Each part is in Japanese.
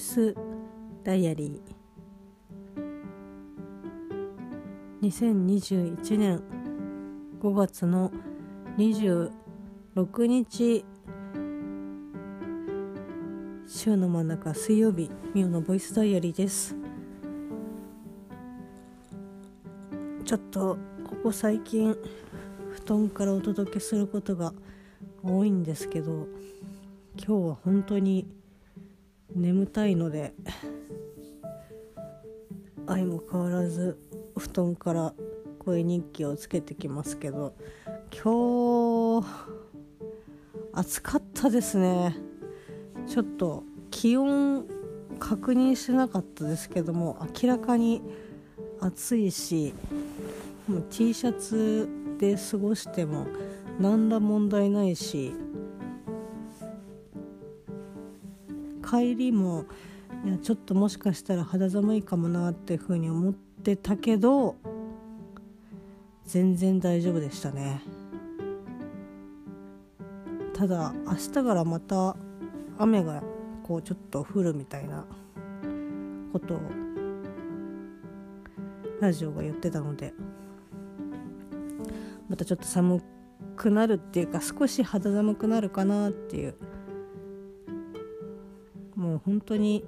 イスダイアリー。2021年5月の26日週の真ん中水曜日ミオのボイスダイアリーです。ちょっとここ最近布団からお届けすることが多いんですけど今日は本当に眠たいので相も変わらず布団から声日記をつけてきますけど今日暑かったですね。ちょっと気温確認してなかったですけども明らかに暑いしもう T シャツで過ごしても何ら問題ないし帰りもいやちょっともしかしたら肌寒いかもなっていうふうに思ってたけど全然大丈夫でしたね。ただ明日からまた雨がこうちょっと降るみたいなことをラジオが言ってたのでまたちょっと寒くなるっていうか少し肌寒くなるかなっていうもう本当に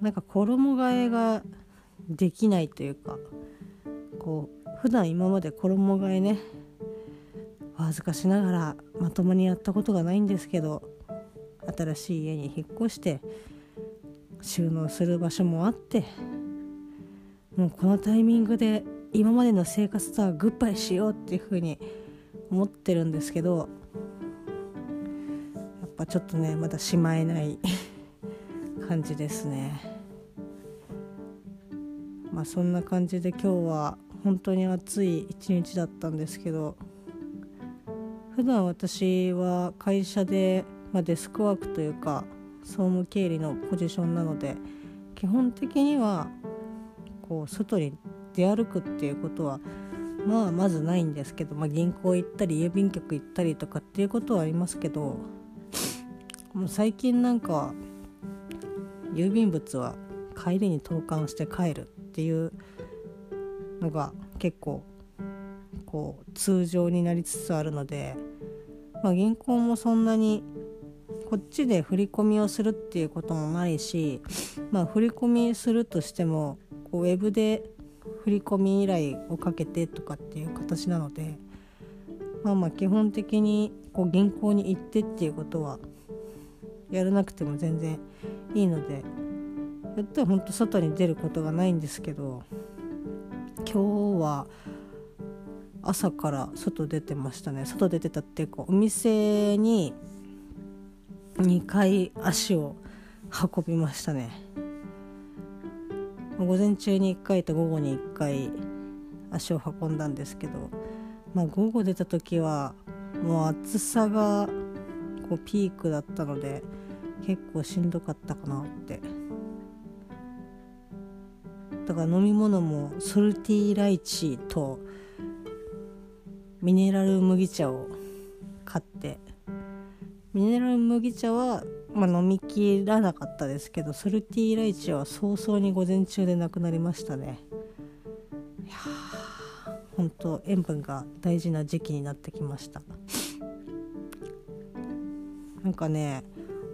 なんか衣替えができないというかこう普段今まで衣替えね恥ずかしながらまともにやったことがないんですけど新しい家に引っ越して収納する場所もあってもうこのタイミングで今までの生活とはグッバイしようっていうふうに思ってるんですけどやっぱちょっとねまだしまえない感じですね。まあそんな感じで今日は本当に暑い一日だったんですけど普段私は会社で、まあ、デスクワークというか総務経理のポジションなので基本的にはこう外に出歩くっていうことはまあまずないんですけど、まあ、銀行行ったり郵便局行ったりとかっていうことはありますけどもう最近なんか郵便物は帰りに投函して帰るっていうのが結構こう通常になりつつあるので、まあ、銀行もそんなにこっちで振り込みをするっていうこともないし、まあ、振り込みするとしてもこうウェブで振り込み依頼をかけてとかっていう形なのでまあまあ基本的にこう銀行に行ってっていうことはやらなくても全然いいのでやったらほんと外に出ることがないんですけど今日は朝から外出てましたね。外出てたっていうかお店に2回足を運びましたね。午前中に1回と午後に1回足を運んだんですけど、まあ、午後出た時はもう暑さがこうピークだったので結構しんどかったかなって。だから飲み物もソルティーライチとミネラル麦茶を買って。ミネラル麦茶は、まあ、飲みきらなかったですけどソルティーライチは早々に午前中でなくなりましたね。いや本当塩分が大事な時期になってきました。なんかね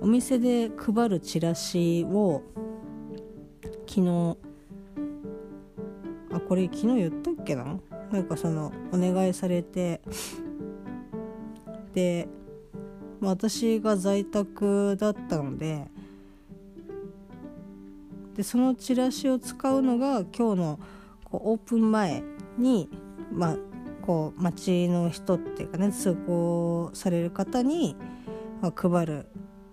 お店で配るチラシを昨日あこれ昨日言ったっけな？なんかそのお願いされて。で私が在宅だったのででそのチラシを使うのが今日のこうオープン前に、まあ、こう町の人っていうかね通行される方に、配る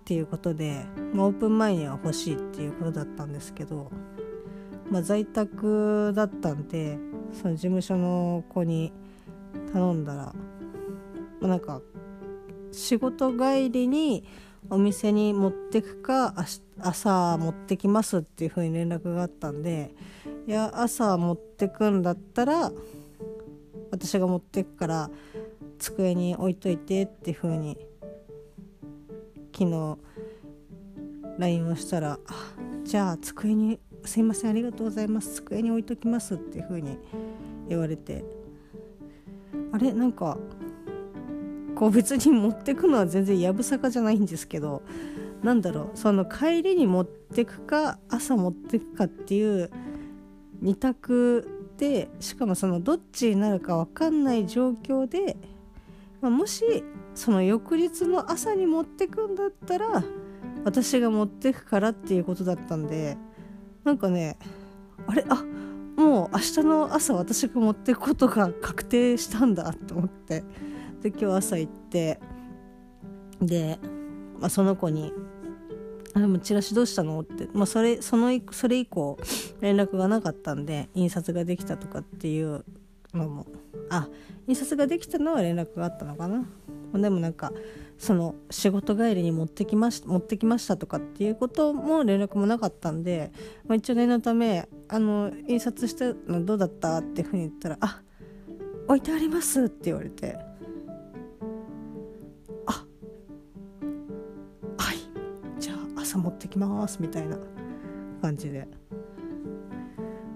っていうことで、まあ、オープン前には欲しいっていうことだったんですけど、まあ、在宅だったんでその事務所の子に頼んだら、まあ、なんか仕事帰りにお店に持ってくか朝持ってきますっていう風に連絡があったんでいや朝持ってくんだったら私が持ってくから机に置いといてっていう風に昨日 LINE をしたら「じゃあ机にすいませんありがとうございます机に置いときます」っていう風に言われてあれなんかこう別に持ってくのは全然やぶさかじゃないんですけどなんだろうその帰りに持ってくか朝持ってくかっていう2択でしかもそのどっちになるか分かんない状況で、まあ、もしその翌日の朝に持ってくんだったら私が持ってくからっていうことだったんでなんかねあれ？あもう明日の朝私が持ってくことが確定したんだと思ってで今日朝行ってで、まあ、その子に「あでもチラシどうしたの?」って、まあ、それそのそれ以降連絡がなかったんで印刷ができたとかっていうのもあ印刷ができたのは連絡があったのかな？でもなんかその仕事帰りに持ってきました持ってきましたとかっていうことも連絡もなかったんで、まあ、一応念のためあの印刷したのどうだったっていうふうに言ったら「あ置いてあります」って言われて「あはいじゃあ朝持ってきます」みたいな感じで。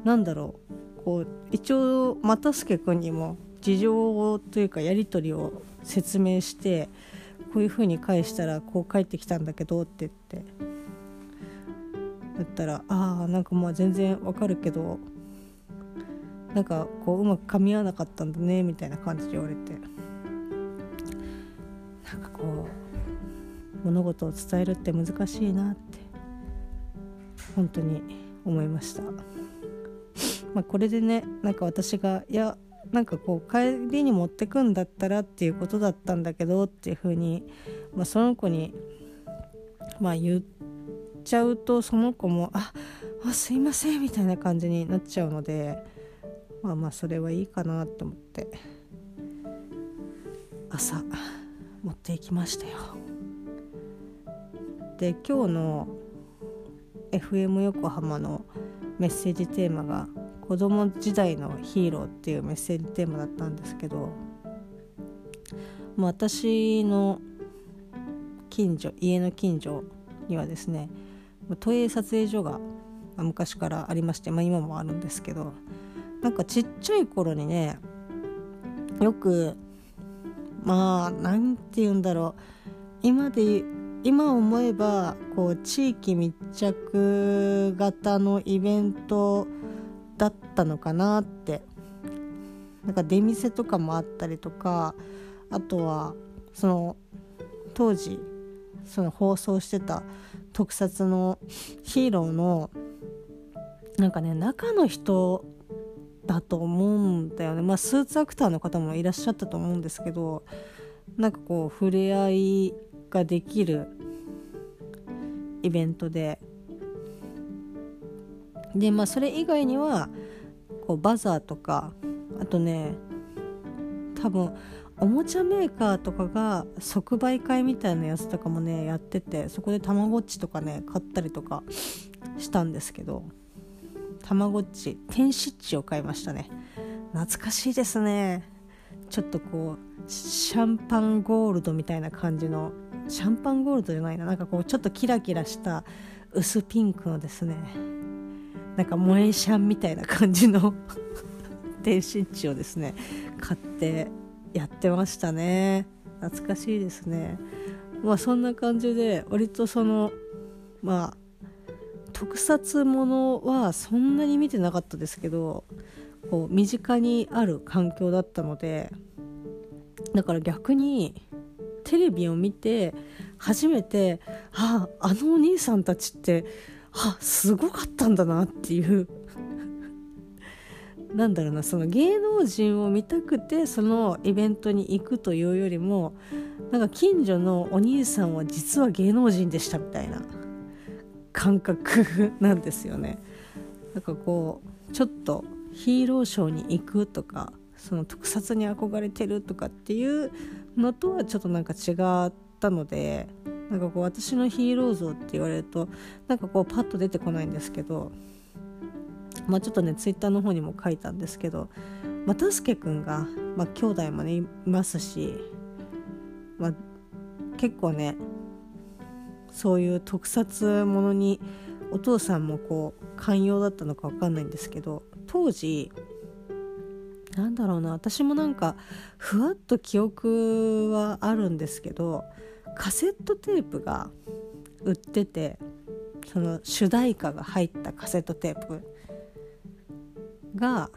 なんだろうこう一応又助君にも事情をというかやり取りを説明してこういう風に返したらこう返ってきたんだけどって言ってだったらああなんかまあ全然わかるけどなんかこううまく噛み合わなかったんだねみたいな感じで言われてなんかこう物事を伝えるって難しいなって本当に思いました。まあ、これでねなんか私がいやなんかこう帰りに持ってくんだったらっていうことだったんだけどっていうふうに、まあ、その子に、まあ、言っちゃうとその子も「ああすいません」みたいな感じになっちゃうのでまあまあそれはいいかなと思って朝持っていきましたよ。で今日の FM 横浜のメッセージテーマが子供時代のヒーローっていうメッセージテーマだったんですけど、私の近所家の近所にはですね都営撮影所が昔からありまして、まあ、今もあるんですけどなんかちっちゃい頃にねよくまあ何て言うんだろう今で今思えばこう地域密着型のイベントだったのかなって。なんか出店とかもあったりとかあとはその当時その放送してた特撮のヒーローのなんかね中の人だと思うんだよね。まあスーツアクターの方もいらっしゃったと思うんですけどなんかこう触れ合いができるイベントででまあそれ以外にはこうバザーとかあとね多分おもちゃメーカーとかが即売会みたいなやつとかもねやっててそこでたまごっちとかね買ったりとかしたんですけどたまごっち天使っちを買いましたね。懐かしいですね。ちょっとこうシャンパンゴールドみたいな感じのシャンパンゴールドじゃないな。なんかこうちょっとキラキラした薄ピンクのですねなんか萌えシャンみたいな感じの 電子値をですね買ってやってましたね。懐かしいですね。まあそんな感じで割とそのまあ特撮ものはそんなに見てなかったですけどこう身近にある環境だったのでだから逆にテレビを見て初めてあああのお兄さんたちってあすごかったんだなっていう なんだろうなその芸能人を見たくてそのイベントに行くというよりもなんか近所のお兄さんは実は芸能人でしたみたいな感覚 なんですよね。なんかこうちょっとヒーローショーに行くとかその特撮に憧れてるとかっていうのとはちょっとなんか違ったのでなんかこう私のヒーロー像って言われるとなんかこうパッと出てこないんですけどまあちょっとねツイッターの方にも書いたんですけど又助君が、まあ、兄弟もねいますし、まあ、結構ねそういう特撮ものにお父さんもこう寛容だったのか分かんないんですけど当時なんだろうな私もなんかふわっと記憶はあるんですけどカセットテープが売っててその主題歌が入ったカセットテープが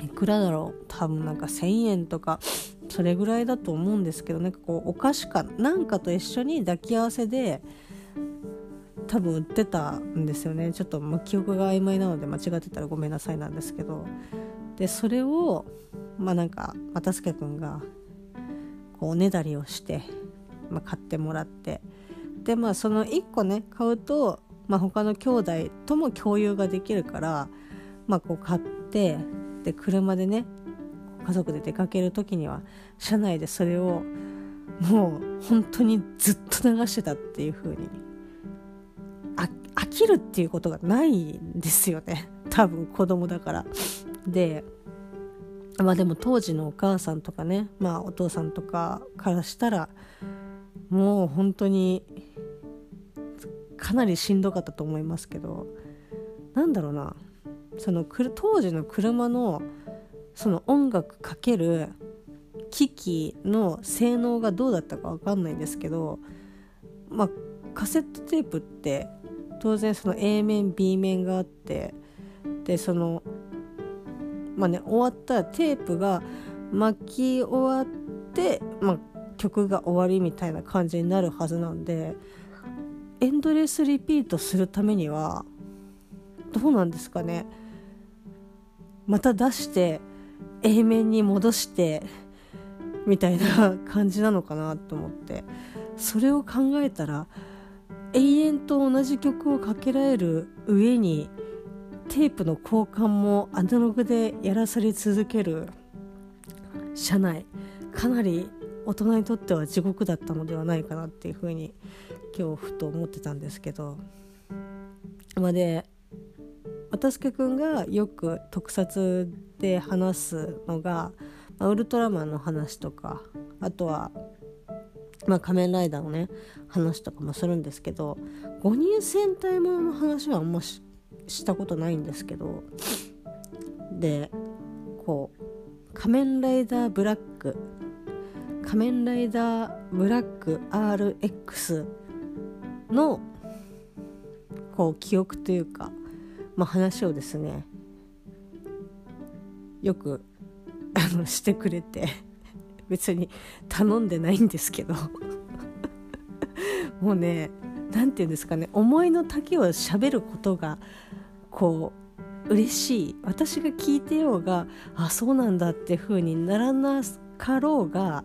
いくらだろう？多分なんか1,000円とかそれぐらいだと思うんですけどなんかこうお菓子かなんかと一緒に抱き合わせで多分売ってたんですよね。ちょっと記憶が曖昧なので間違ってたらごめんなさいなんですけど。でそれをまあなんか又助君がこうおねだりをして、まあ、買ってもらってでまあその1個ね買うと、まあ、他の兄弟とも共有ができるからまあこう買ってで車でね家族で出かける時には車内でそれをもう本当にずっと流してたっていう風に飽きるっていうことがないんですよね多分子供だから。でまあでも当時のお母さんとかねまあお父さんとかからしたらもう本当にかなりしんどかったと思いますけどなんだろうなその当時の車のその音楽かける機器の性能がどうだったか分かんないんですけどまあカセットテープって当然その A 面 B 面があってでそのまあね終わったらテープが巻き終わって、まあ、曲が終わりみたいな感じになるはずなんでエンドレスリピートするためにはどうなんですかね。また出して A 面に戻してみたいな感じなのかなと思って。それを考えたら永遠と同じ曲をかけられる上にテープの交換もアナログでやらされ続ける。車内。かなり大人にとっては地獄だったのではないかなっていうふうに今日ふと思ってたんですけど。まあで渡助君がよく特撮で話すのが、まあ、ウルトラマンの話とかあとは、まあ、仮面ライダーのね話とかもするんですけど5人戦隊ものの話はあんまししたことないんですけどでこう「仮面ライダーブラック」「仮面ライダーブラック RX」のこう記憶というか、まあ、話をですねよくあのしてくれて別に頼んでないんですけどもうね何て言うんですかね思いの丈を喋ることがこう嬉しい。私が聞いてようがあそうなんだって風にならなかろうが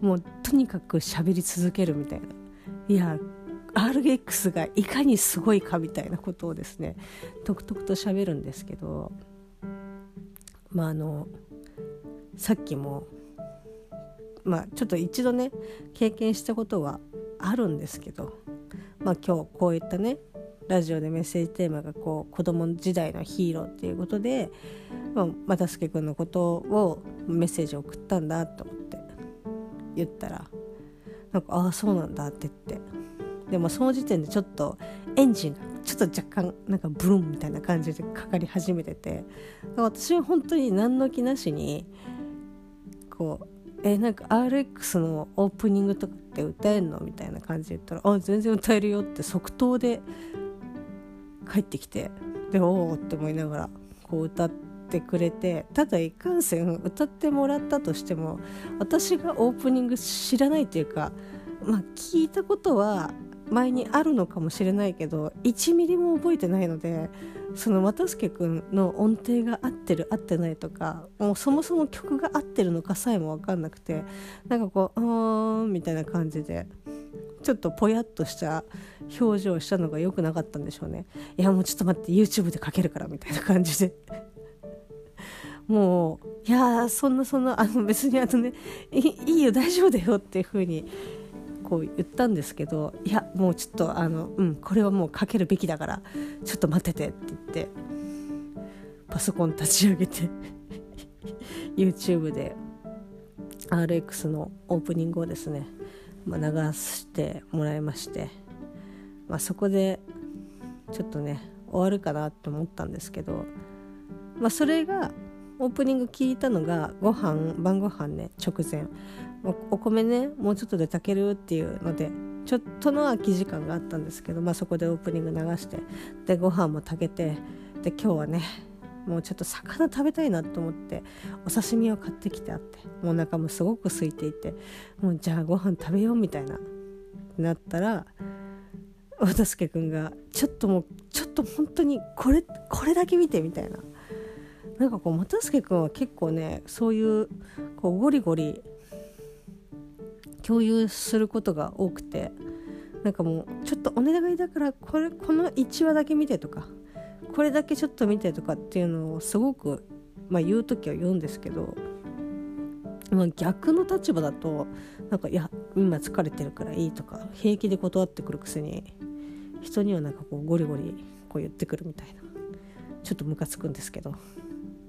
もうとにかく喋り続けるみたいな。いや RX がいかにすごいかみたいなことをですねとくとくと喋るんですけどまああのさっきもまあちょっと一度ね経験したことはあるんですけどまあ今日こういったねラジオでメッセージテーマがこう子供時代のヒーローっていうことで、まあ、又助君のことをメッセージを送ったんだと思って言ったらなんか「ああそうなんだ」って言って。でもその時点でちょっとエンジンがちょっと若干なんかブルンみたいな感じでかかり始めてて私は本当に何の気なしにこうえなんか RX のオープニングとかって歌えんの？みたいな感じで言ったら「あ全然歌えるよ」って即答で帰ってきてでおおって思いながらこう歌ってくれてただいかんせん歌ってもらったとしても私がオープニング知らないというかまあ聞いたことは前にあるのかもしれないけど1ミリも覚えてないのでその又助君の音程が合ってる合ってないとかもうそもそも曲が合ってるのかさえも分かんなくてなんかこう「あーん」みたいな感じでちょっとぽやっとした表情をしたのが良くなかったんでしょうね。いやもうちょっと待って YouTube でかけるからみたいな感じで。もういやそんなそんなあの別にあのねいいよ大丈夫だよっていう風にこう言ったんですけどいやもうちょっとあのうんこれはもうかけるべきだからちょっと待っててって言ってパソコン立ち上げて YouTube で RX のオープニングをですねまあ、流してもらいまして、まあ、そこでちょっとね終わるかなと思ったんですけど、まあ、それがオープニング聞いたのがご飯晩ご飯ね直前。お米ねもうちょっとで炊けるっていうのでちょっとの空き時間があったんですけど、まあ、そこでオープニング流してでご飯も炊けてで今日はねもうちょっと魚食べたいなと思ってお刺身を買ってきてあってもうお腹もすごく空いていてもうじゃあご飯食べようみたいななったら渡助君がちょっともうちょっと本当にこれこれだけ見てみたいな。なんかこう又助君は結構ねそういうこうゴリゴリ共有することが多くてなんかもうちょっとお願いだからこれこの1話だけ見てとかこれだけちょっと見てとかっていうのをすごく、まあ、言う時は言うんですけど、まあ、逆の立場だとなんかいや今疲れてるからいいとか平気で断ってくるくせに人にはなんかこうゴリゴリこう言ってくるみたいなちょっとムカつくんですけど、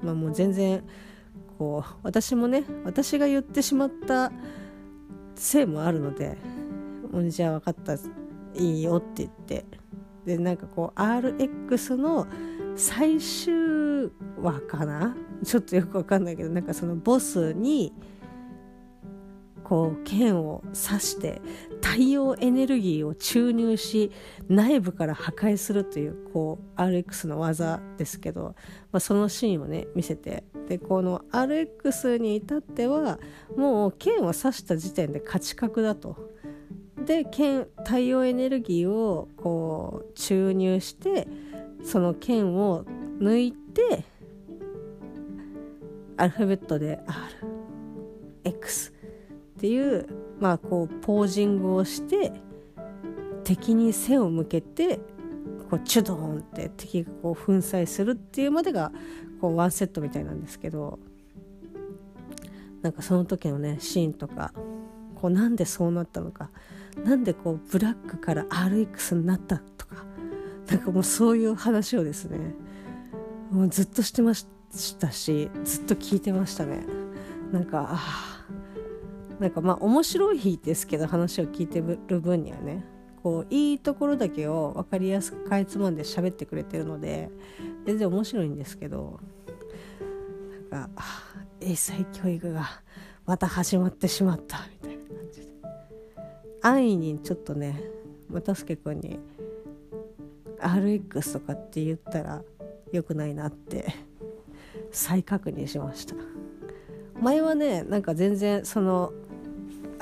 まあ、もう全然こう私もね私が言ってしまったせいもあるので「じゃあ分かったいいよ」って言って。でなんかこう RX の最終話かな？ちょっとよく分かんないけどなんかそのボスにこう剣を刺して太陽エネルギーを注入し内部から破壊するというこう RX の技ですけど、まあ、そのシーンをね見せてでこの RX に至ってはもう剣を刺した時点で勝ち確だと。で剣太陽エネルギーをこう注入してその剣を抜いてアルファベットで RX っていうまあこうポージングをして敵に背を向けてこうチュドーンって敵がこう粉砕するっていうまでがこうワンセットみたいなんですけどなんかその時のねシーンとかこうなんでそうなったのかなんでこうブラックから RX になったとかなんかもうそういう話をですねもうずっとしてましたしずっと聞いてましたね。なんかあなんかまあ面白いですけど話を聞いてる分にはねこういいところだけを分かりやすくかいつまんで喋ってくれてるので全然面白いんですけどなんか英才教育がまた始まってしまったみたいな感じで。安易にちょっとね又助君に RX とかって言ったら良くないなって再確認しました。前はねなんか全然その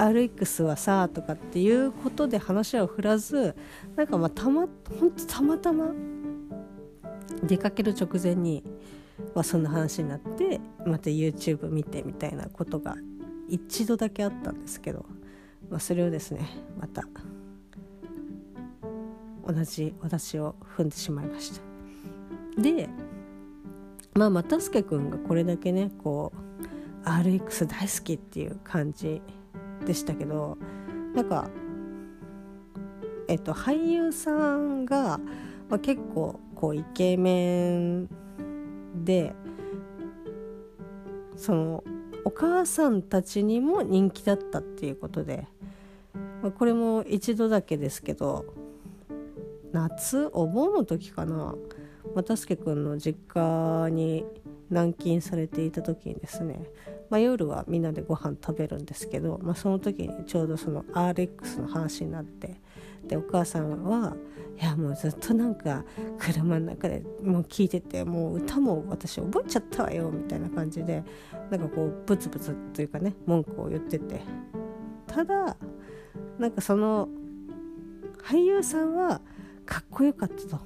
RX はさとかっていうことで話を振らずなんかまあたまほんとたまたま出かける直前に、まあ、そんな話になってまた YouTube 見てみたいなことが一度だけあったんですけど、まあ、それをですねまた同じ私を踏んでしまいました。でまあ又助君がこれだけねこう RX 大好きっていう感じでしたけどなんかえっと俳優さんが、まあ、結構こうイケメンでそのお母さんたちにも人気だったっていうことで、まあ、これも一度だけですけど夏お盆の時かな又助君の実家に軟禁されていた時にですねまあ、夜はみんなでご飯食べるんですけど、まあ、その時にちょうどその RX の話になってでお母さんはいやもうずっとなんか車の中でもう聞いててもう歌も私覚えちゃったわよみたいな感じでなんかこうブツブツというかね文句を言ってて。ただなんかその俳優さんはかっこよかったと。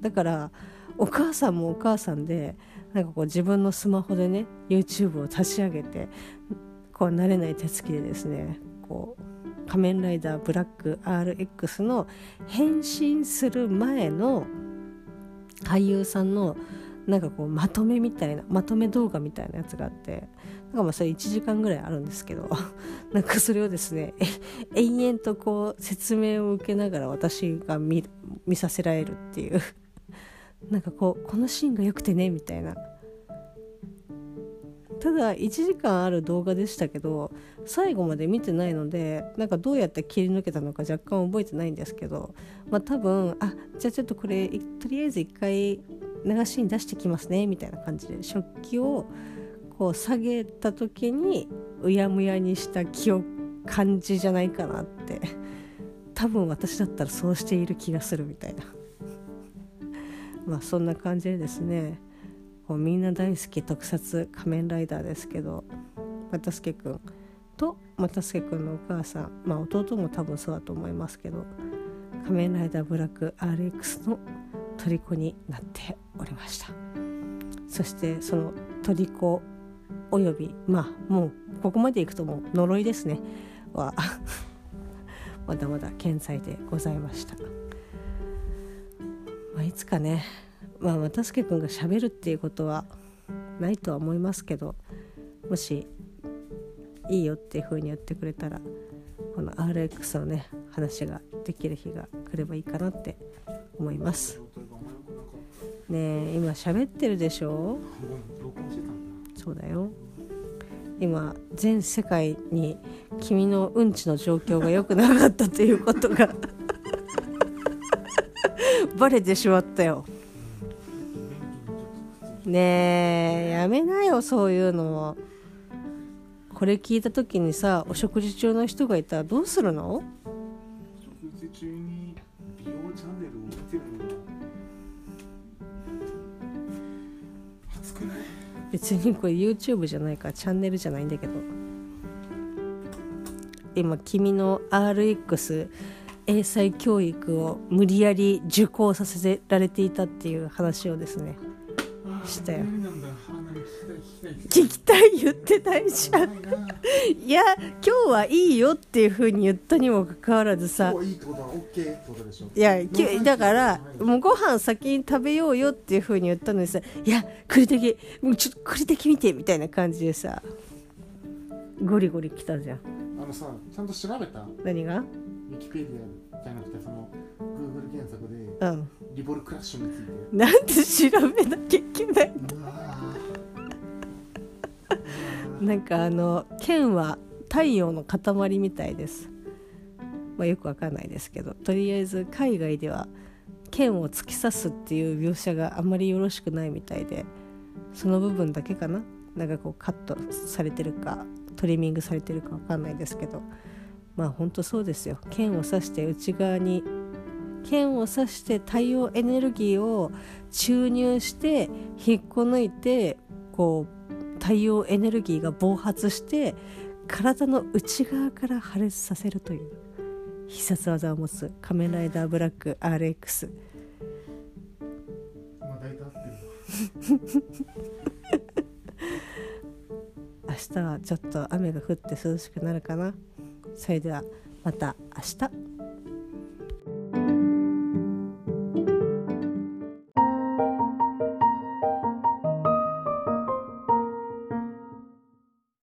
だからお母さんもお母さんでなんかこう自分のスマホでね YouTube を立ち上げてこう慣れない手つきでですねこう仮面ライダーブラック RX の変身する前の俳優さんのなんかこうまとめみたいなまとめ動画みたいなやつがあってなんかまあそれ1時間ぐらいあるんですけど なんかそれをですね延々とこう説明を受けながら私が見見させられるっていう。なんかこうこのシーンが良くてねみたいな。ただ1時間ある動画でしたけど最後まで見てないのでなんかどうやって切り抜けたのか若干覚えてないんですけどまあ多分あじゃあちょっとこれとりあえず一回流しに出してきますねみたいな感じで食器をこう下げた時にうやむやにした気を感じじゃないかなって。多分私だったらそうしている気がするみたいな。まあそんな感じでですねこうみんな大好き特撮仮面ライダーですけど又助君と又助君のお母さんまあ弟も多分そうだと思いますけど仮面ライダーブラック RX の虜になっておりました。そしてその虜およびまあもうここまでいくともう呪いですね。は まだまだ健在でございました、まあ、いつかねまあ又助君がしゃべるっていうことはないとは思いますけどもしいいよっていう風に言ってくれたらこの RX のね話ができる日が来ればいいかなって思います。ねえ今喋ってるでしょ？そうだよ。今全世界に君のうんちの状況が良くなかったということがバレてしまったよ。ねえやめなよそういうのこれ聞いた時にさお食事中の人がいたらどうするの？食事中に美容チャンネルを見てるの？が熱くない？別にこれ YouTube じゃないからチャンネルじゃないんだけど。今君の RX 英才教育を無理やり受講させられていたっていう話をですねしたよ。聞きたい言ってないじゃん。いや今日はいいよっていうふうに言ったにもかかわらずさいやだからもうご飯先に食べようよっていうふうに言ったのにさいや栗だもうちょっと栗だけ見てみたいな感じでさゴリゴリ来たじゃん。あのさちゃんと調べた？何が？ウィキペディアじゃなくてその Google 検索で、うん、リボルクラッシュについて。なんで調べなきゃいけない なんかあの剣は太陽の塊みたいです、まあ、よくわかんないですけど。とりあえず海外では剣を突き刺すっていう描写があんまりよろしくないみたいで。その部分だけかな。なんかこうカットされてるかトリミングされてるかわかんないですけどまあほんとそうですよ。剣を刺して内側に剣を刺して太陽エネルギーを注入して引っこ抜いてこう太陽エネルギーが暴発して体の内側から破裂させるという必殺技を持つ仮面ライダーブラック RX 明日はちょっと雨が降って涼しくなるかなそれではまた明日。